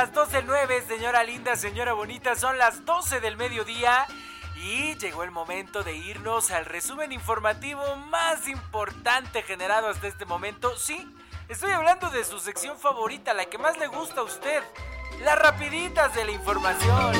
Las 12.09, señora linda, señora bonita, son las 12 del mediodía y llegó el momento de irnos al resumen informativo más importante generado hasta este momento. Sí, estoy hablando de su sección favorita, la que más le gusta a usted, las rapiditas de la información.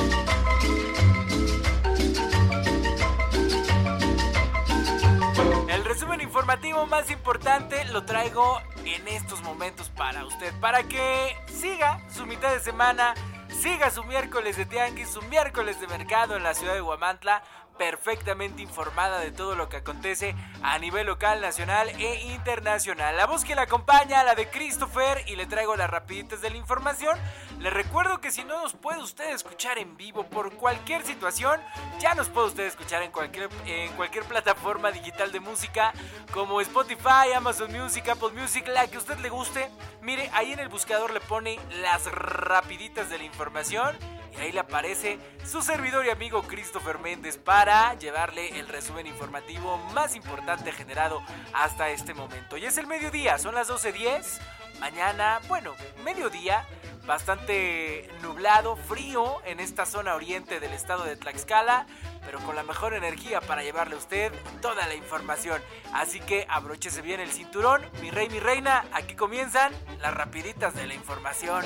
El resumen informativo más importante lo traigo en estos momentos para usted, para que siga su mitad de semana, siga su miércoles de tianguis, su miércoles de mercado en la ciudad de Huamantla, perfectamente informada de todo lo que acontece a nivel local, nacional e internacional. La voz que la acompaña, la de Christopher, y le traigo las rapiditas de la información. Le recuerdo que si no nos puede usted escuchar en vivo por cualquier situación, ya nos puede usted escuchar en cualquier, en cualquier plataforma digital de música como Spotify, Amazon Music, Apple Music, la que usted le guste. Mire, ahí en el buscador le pone las rapiditas de la información y ahí le aparece su servidor y amigo Christopher Méndez para llevarle el resumen informativo más importante generado hasta este momento. Y es el mediodía, son las 12.10. Mañana, bueno, mediodía, bastante nublado, frío en esta zona oriente del estado de Tlaxcala, pero con la mejor energía para llevarle a usted toda la información. Así que abróchese bien el cinturón, mi rey, mi reina, aquí comienzan las rapiditas de la información.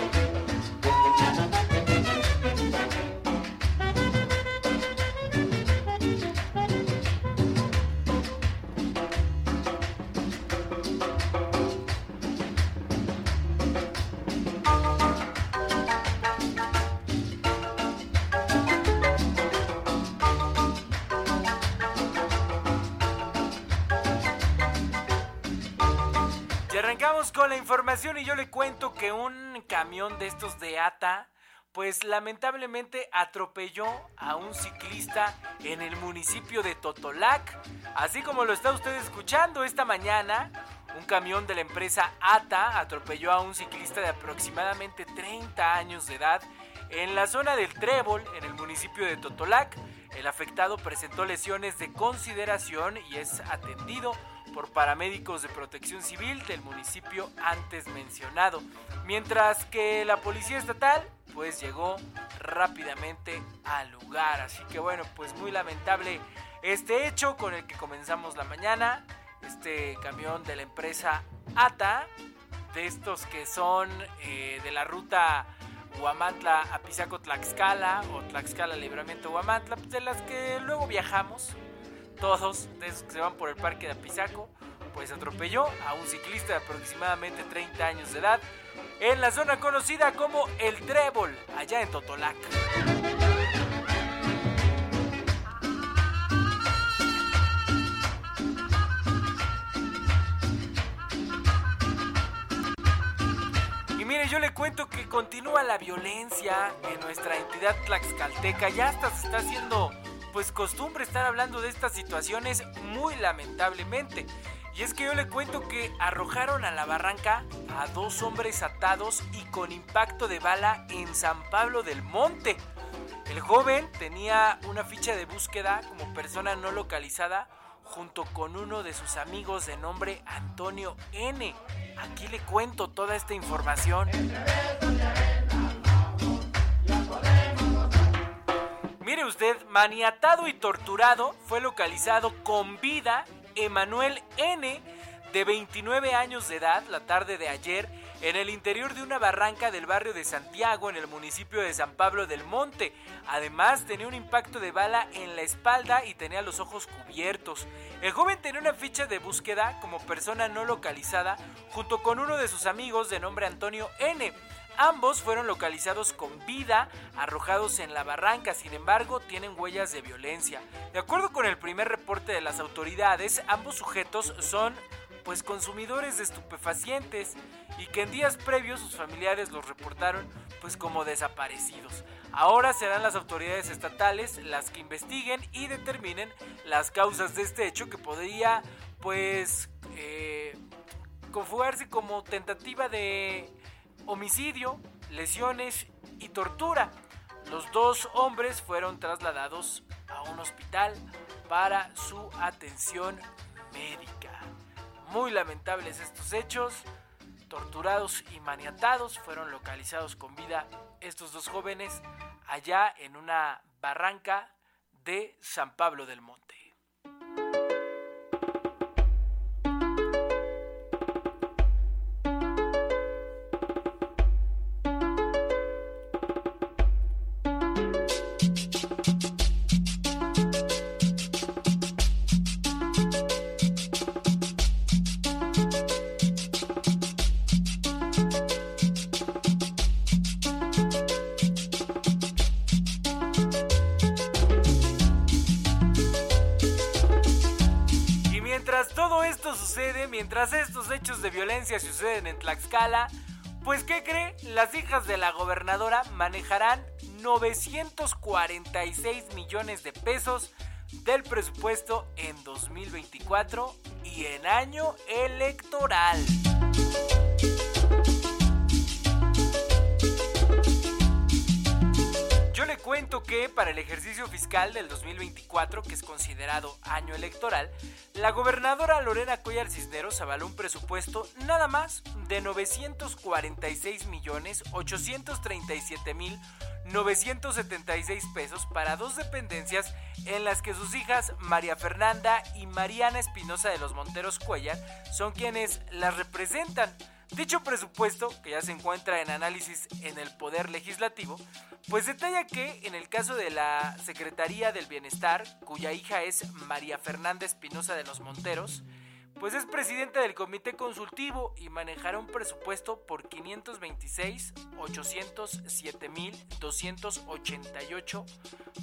Y yo le cuento que un camión de estos de ATA pues lamentablemente atropelló a un ciclista en el municipio de Totolac. Así como lo está usted escuchando esta mañana, un camión de la empresa ATA atropelló a un ciclista de aproximadamente 30 años de edad en la zona del Trébol, en el municipio de Totolac. El afectado presentó lesiones de consideración y es atendido por paramédicos de protección civil del municipio antes mencionado, mientras que la policía estatal pues llegó rápidamente al lugar, así que bueno, pues muy lamentable este hecho con el que comenzamos la mañana, este camión de la empresa ATA, de estos que son eh, de la ruta Huamantla a Pisaco Tlaxcala o Tlaxcala Libramiento Huamantla, de las que luego viajamos, todos de esos que se van por el parque de Apizaco, pues atropelló a un ciclista de aproximadamente 30 años de edad en la zona conocida como El Trébol, allá en Totolac. Yo le cuento que continúa la violencia en nuestra entidad tlaxcalteca, ya hasta se está haciendo pues costumbre estar hablando de estas situaciones muy lamentablemente. Y es que yo le cuento que arrojaron a la barranca a dos hombres atados y con impacto de bala en San Pablo del Monte. El joven tenía una ficha de búsqueda como persona no localizada junto con uno de sus amigos de nombre Antonio N. Aquí le cuento toda esta información. Mire usted, maniatado y torturado, fue localizado con vida Emanuel N., de 29 años de edad, la tarde de ayer, en el interior de una barranca del barrio de Santiago, en el municipio de San Pablo del Monte. Además, tenía un impacto de bala en la espalda y tenía los ojos cubiertos. El joven tenía una ficha de búsqueda como persona no localizada junto con uno de sus amigos de nombre Antonio N. Ambos fueron localizados con vida, arrojados en la barranca, sin embargo tienen huellas de violencia. De acuerdo con el primer reporte de las autoridades, ambos sujetos son pues consumidores de estupefacientes y que en días previos sus familiares los reportaron pues como desaparecidos. Ahora serán las autoridades estatales las que investiguen y determinen las causas de este hecho que podría pues eh, como tentativa de homicidio, lesiones y tortura. Los dos hombres fueron trasladados a un hospital para su atención médica. Muy lamentables estos hechos. Torturados y maniatados fueron localizados con vida estos dos jóvenes allá en una barranca de San Pablo del Monte. Mientras estos hechos de violencia suceden en Tlaxcala, pues ¿qué cree? Las hijas de la gobernadora manejarán 946 millones de pesos del presupuesto en 2024 y en año electoral. Cuento que para el ejercicio fiscal del 2024, que es considerado año electoral, la gobernadora Lorena Cuellar Cisneros avaló un presupuesto nada más de 946 millones 837 mil 976 pesos para dos dependencias en las que sus hijas María Fernanda y Mariana Espinosa de los Monteros Cuellar son quienes las representan. Dicho presupuesto, que ya se encuentra en análisis en el Poder Legislativo, pues detalla que en el caso de la Secretaría del Bienestar, cuya hija es María Fernanda Espinosa de los Monteros, pues es presidenta del comité consultivo y manejará un presupuesto por 526 807 mil 288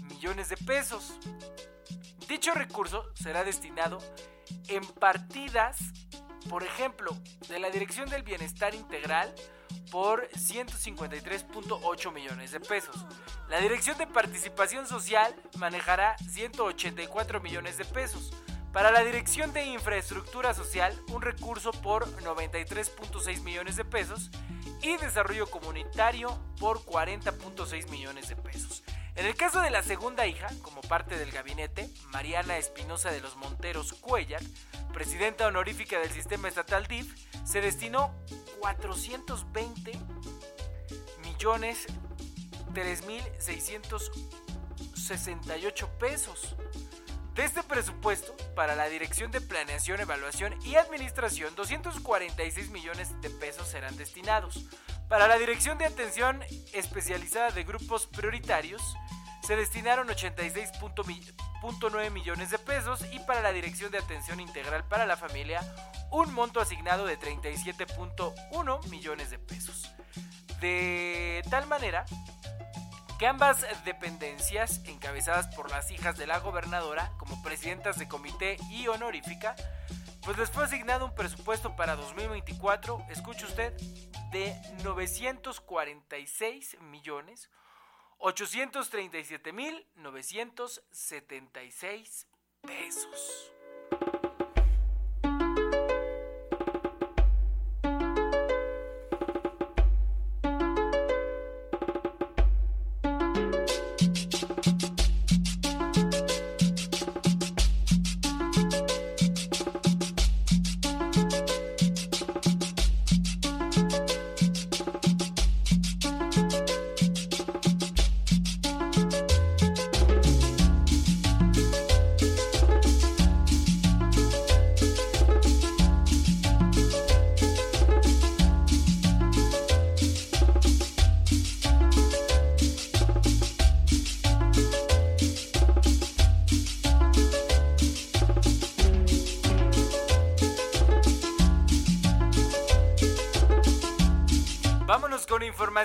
millones de pesos. Dicho recurso será destinado en partidas por ejemplo, de la Dirección del Bienestar Integral por 153.8 millones de pesos. La Dirección de Participación Social manejará 184 millones de pesos. Para la Dirección de Infraestructura Social, un recurso por 93.6 millones de pesos y Desarrollo Comunitario por 40.6 millones de pesos. En el caso de la segunda hija, como parte del gabinete, Mariana Espinosa de los Monteros Cuellar, presidenta honorífica del sistema estatal DIF, se destinó 420 millones 3.668 pesos. De este presupuesto, para la Dirección de Planeación, Evaluación y Administración, 246 millones de pesos serán destinados. Para la Dirección de Atención Especializada de Grupos Prioritarios, se destinaron 86.9 millones de pesos y para la Dirección de Atención Integral para la Familia un monto asignado de 37.1 millones de pesos. De tal manera que ambas dependencias, encabezadas por las hijas de la gobernadora como presidentas de comité y honorífica, pues les fue asignado un presupuesto para 2024, escuche usted, de 946 millones 837.976 pesos.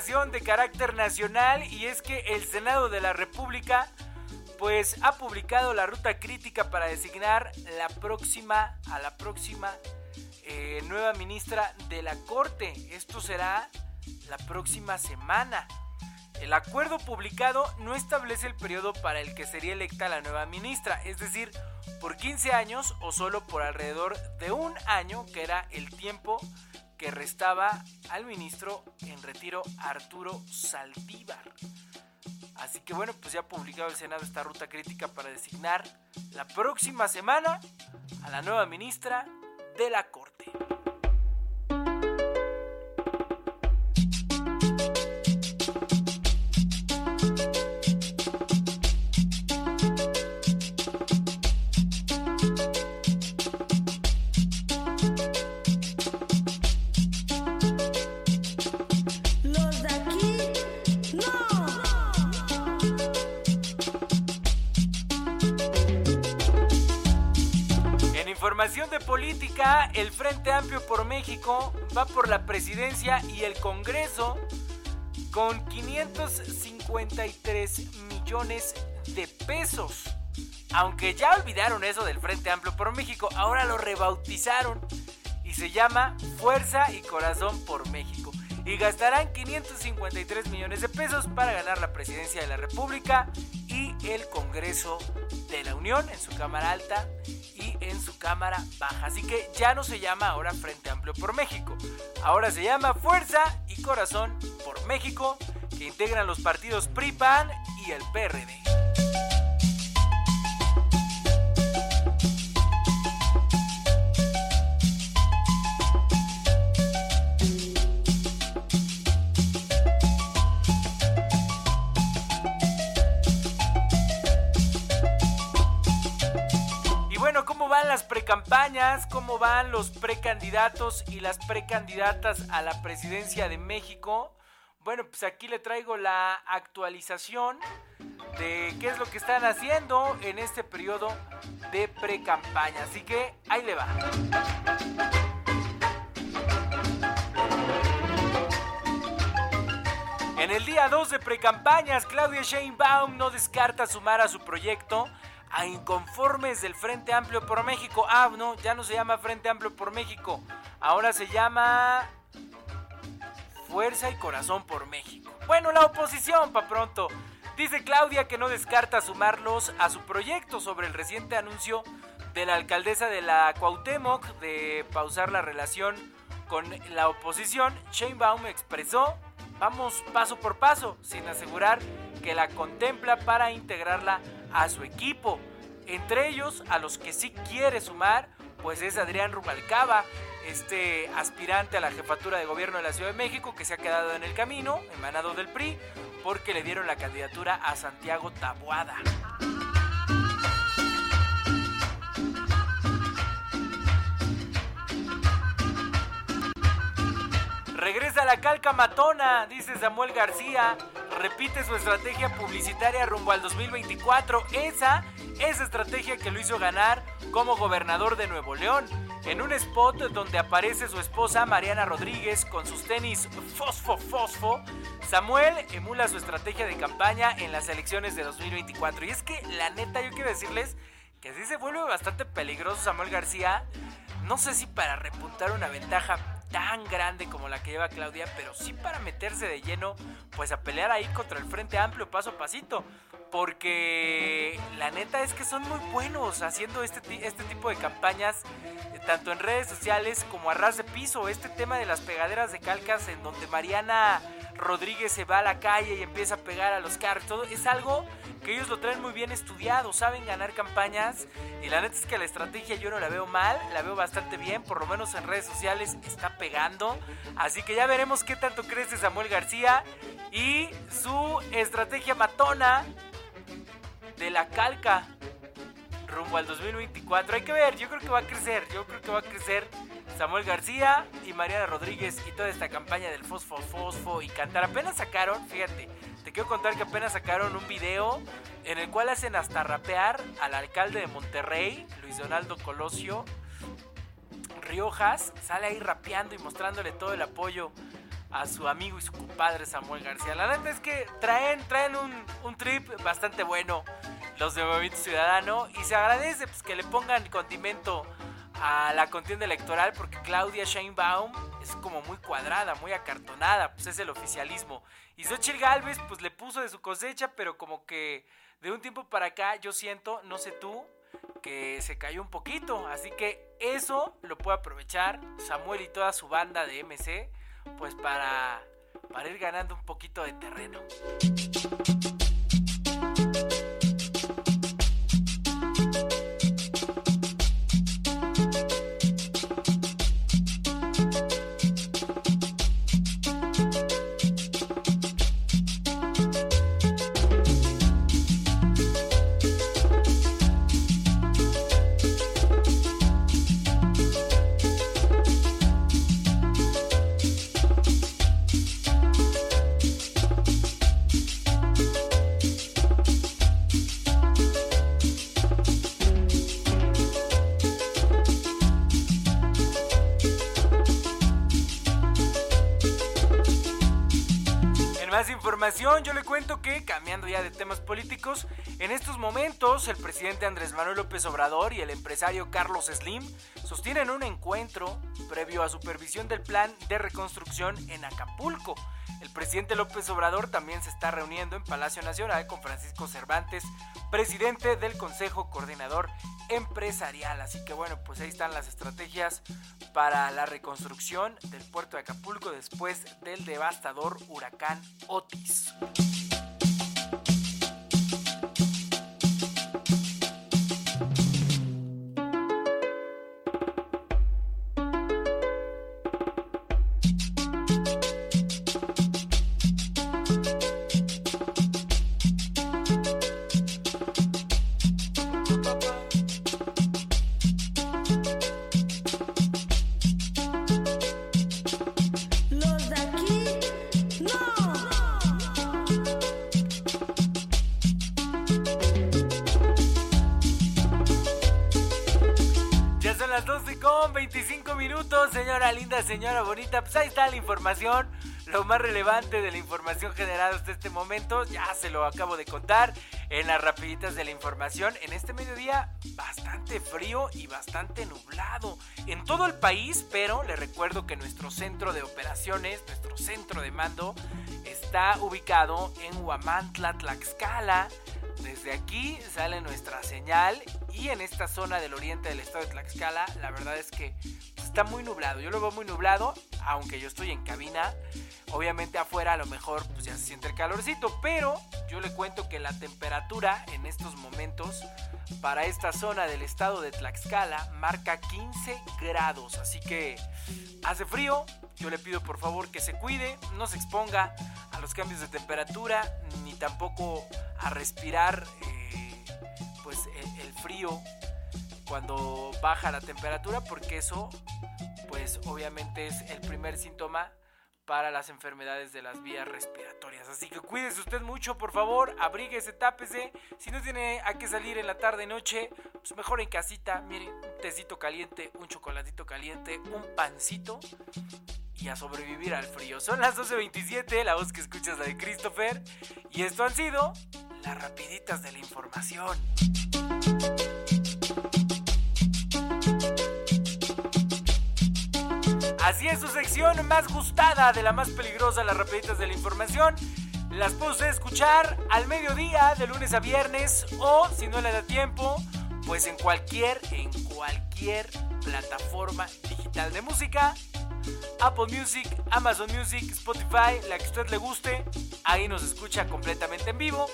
De carácter nacional y es que el Senado de la República pues ha publicado la ruta crítica para designar la próxima a la próxima eh, nueva ministra de la Corte. Esto será la próxima semana. El acuerdo publicado no establece el periodo para el que sería electa la nueva ministra, es decir, por 15 años o solo por alrededor de un año, que era el tiempo que restaba al ministro en retiro Arturo Saldívar. Así que bueno, pues ya ha publicado el Senado esta ruta crítica para designar la próxima semana a la nueva ministra de la Corte. Frente Amplio por México va por la presidencia y el Congreso con 553 millones de pesos. Aunque ya olvidaron eso del Frente Amplio por México, ahora lo rebautizaron y se llama Fuerza y Corazón por México. Y gastarán 553 millones de pesos para ganar la presidencia de la República y el Congreso de la Unión en su Cámara Alta en su cámara baja. Así que ya no se llama ahora Frente Amplio por México. Ahora se llama Fuerza y Corazón por México, que integran los partidos PRI-PAN y el PRD. Las precampañas, cómo van los precandidatos y las precandidatas a la presidencia de México. Bueno, pues aquí le traigo la actualización de qué es lo que están haciendo en este periodo de precampaña. Así que ahí le va. En el día 2 de precampañas, Claudia Sheinbaum no descarta sumar a su proyecto a inconformes del Frente Amplio por México. Ah, no, ya no se llama Frente Amplio por México. Ahora se llama Fuerza y Corazón por México. Bueno, la oposición, pa' pronto. Dice Claudia que no descarta sumarlos a su proyecto sobre el reciente anuncio de la alcaldesa de la Cuauhtémoc de pausar la relación con la oposición. Baum expresó, vamos paso por paso, sin asegurar que la contempla para integrarla a su equipo. Entre ellos, a los que sí quiere sumar, pues es Adrián Rubalcaba, este aspirante a la jefatura de gobierno de la Ciudad de México que se ha quedado en el camino, emanado del PRI, porque le dieron la candidatura a Santiago Tabuada. Regresa la calca matona, dice Samuel García. Repite su estrategia publicitaria rumbo al 2024. Esa, esa estrategia que lo hizo ganar como gobernador de Nuevo León. En un spot donde aparece su esposa Mariana Rodríguez con sus tenis fosfo fosfo, Samuel emula su estrategia de campaña en las elecciones de 2024. Y es que la neta yo quiero decirles que sí se vuelve bastante peligroso Samuel García. No sé si para repuntar una ventaja tan grande como la que lleva Claudia, pero sí para meterse de lleno, pues a pelear ahí contra el Frente Amplio paso a pasito. Porque la neta es que son muy buenos haciendo este, este tipo de campañas, eh, tanto en redes sociales como a ras de piso. Este tema de las pegaderas de calcas en donde Mariana Rodríguez se va a la calle y empieza a pegar a los carros. Todo es algo que ellos lo traen muy bien estudiado, saben ganar campañas. Y la neta es que la estrategia yo no la veo mal, la veo bastante bien, por lo menos en redes sociales está pegando. Así que ya veremos qué tanto crece Samuel García y su estrategia matona de la calca rumbo al 2024. Hay que ver, yo creo que va a crecer, yo creo que va a crecer Samuel García y Mariana Rodríguez y toda esta campaña del Fosfo Fosfo y cantar. Apenas sacaron, fíjate, te quiero contar que apenas sacaron un video en el cual hacen hasta rapear al alcalde de Monterrey, Luis Donaldo Colosio Riojas, sale ahí rapeando y mostrándole todo el apoyo a su amigo y su compadre Samuel García. La neta es que traen, traen un, un trip bastante bueno los de Movimiento Ciudadano y se agradece pues, que le pongan condimento a la contienda electoral porque Claudia Sheinbaum es como muy cuadrada, muy acartonada, pues es el oficialismo. Y Xochitl Galvez pues le puso de su cosecha, pero como que de un tiempo para acá yo siento, no sé tú, que se cayó un poquito. Así que eso lo puede aprovechar Samuel y toda su banda de MC pues para, para ir ganando un poquito de terreno. Yo le cuento que, cambiando ya de temas políticos, en estos momentos el presidente Andrés Manuel López Obrador y el empresario Carlos Slim sostienen un encuentro previo a supervisión del plan de reconstrucción en Acapulco. El presidente López Obrador también se está reuniendo en Palacio Nacional con Francisco Cervantes, presidente del Consejo Coordinador Empresarial. Así que bueno, pues ahí están las estrategias para la reconstrucción del puerto de Acapulco después del devastador huracán Otis. Señora linda, señora bonita. Pues ahí está la información, lo más relevante de la información generada hasta este momento. Ya se lo acabo de contar en las rapiditas de la información. En este mediodía bastante frío y bastante nublado en todo el país, pero le recuerdo que nuestro centro de operaciones, nuestro centro de mando, está ubicado en Huamantla, Tlaxcala. Desde aquí sale nuestra señal y en esta zona del oriente del estado de Tlaxcala, la verdad es que está muy nublado. Yo lo veo muy nublado, aunque yo estoy en cabina. Obviamente afuera a lo mejor pues ya se siente el calorcito, pero yo le cuento que la temperatura en estos momentos para esta zona del estado de Tlaxcala marca 15 grados, así que hace frío. Yo le pido por favor que se cuide, no se exponga a los cambios de temperatura, ni tampoco a respirar eh, pues el frío cuando baja la temperatura porque eso pues obviamente es el primer síntoma para las enfermedades de las vías respiratorias. Así que cuídese usted mucho, por favor, abríguese, tápese. Si no tiene a qué salir en la tarde noche, pues mejor en casita. Mire, un tecito caliente, un chocolatito caliente, un pancito y a sobrevivir al frío. Son las 12.27, la voz que escuchas es la de Christopher. Y esto han sido las rapiditas de la información. Así es su sección más gustada de la más peligrosa, las rapiditas de la información. Las puede escuchar al mediodía, de lunes a viernes, o si no le da tiempo, pues en cualquier, en cualquier plataforma digital de música. Apple Music, Amazon Music, Spotify, la que usted le guste, ahí nos escucha completamente en vivo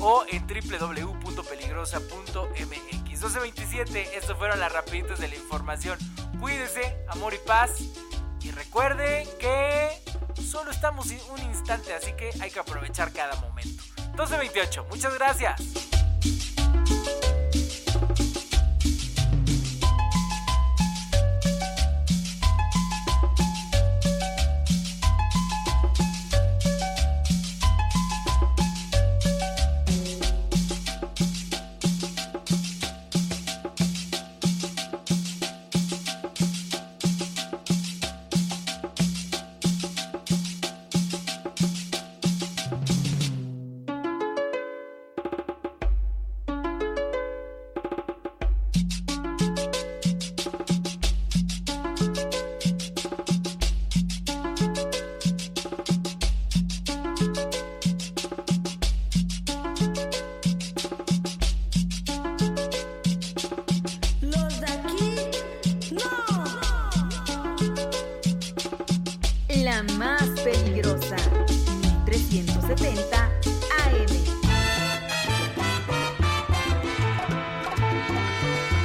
o en www.peligrosa.mx. 1227, estas fueron las rapiditas de la información. Cuídese, amor y paz. Y recuerde que solo estamos un instante, así que hay que aprovechar cada momento. 12.28, muchas gracias.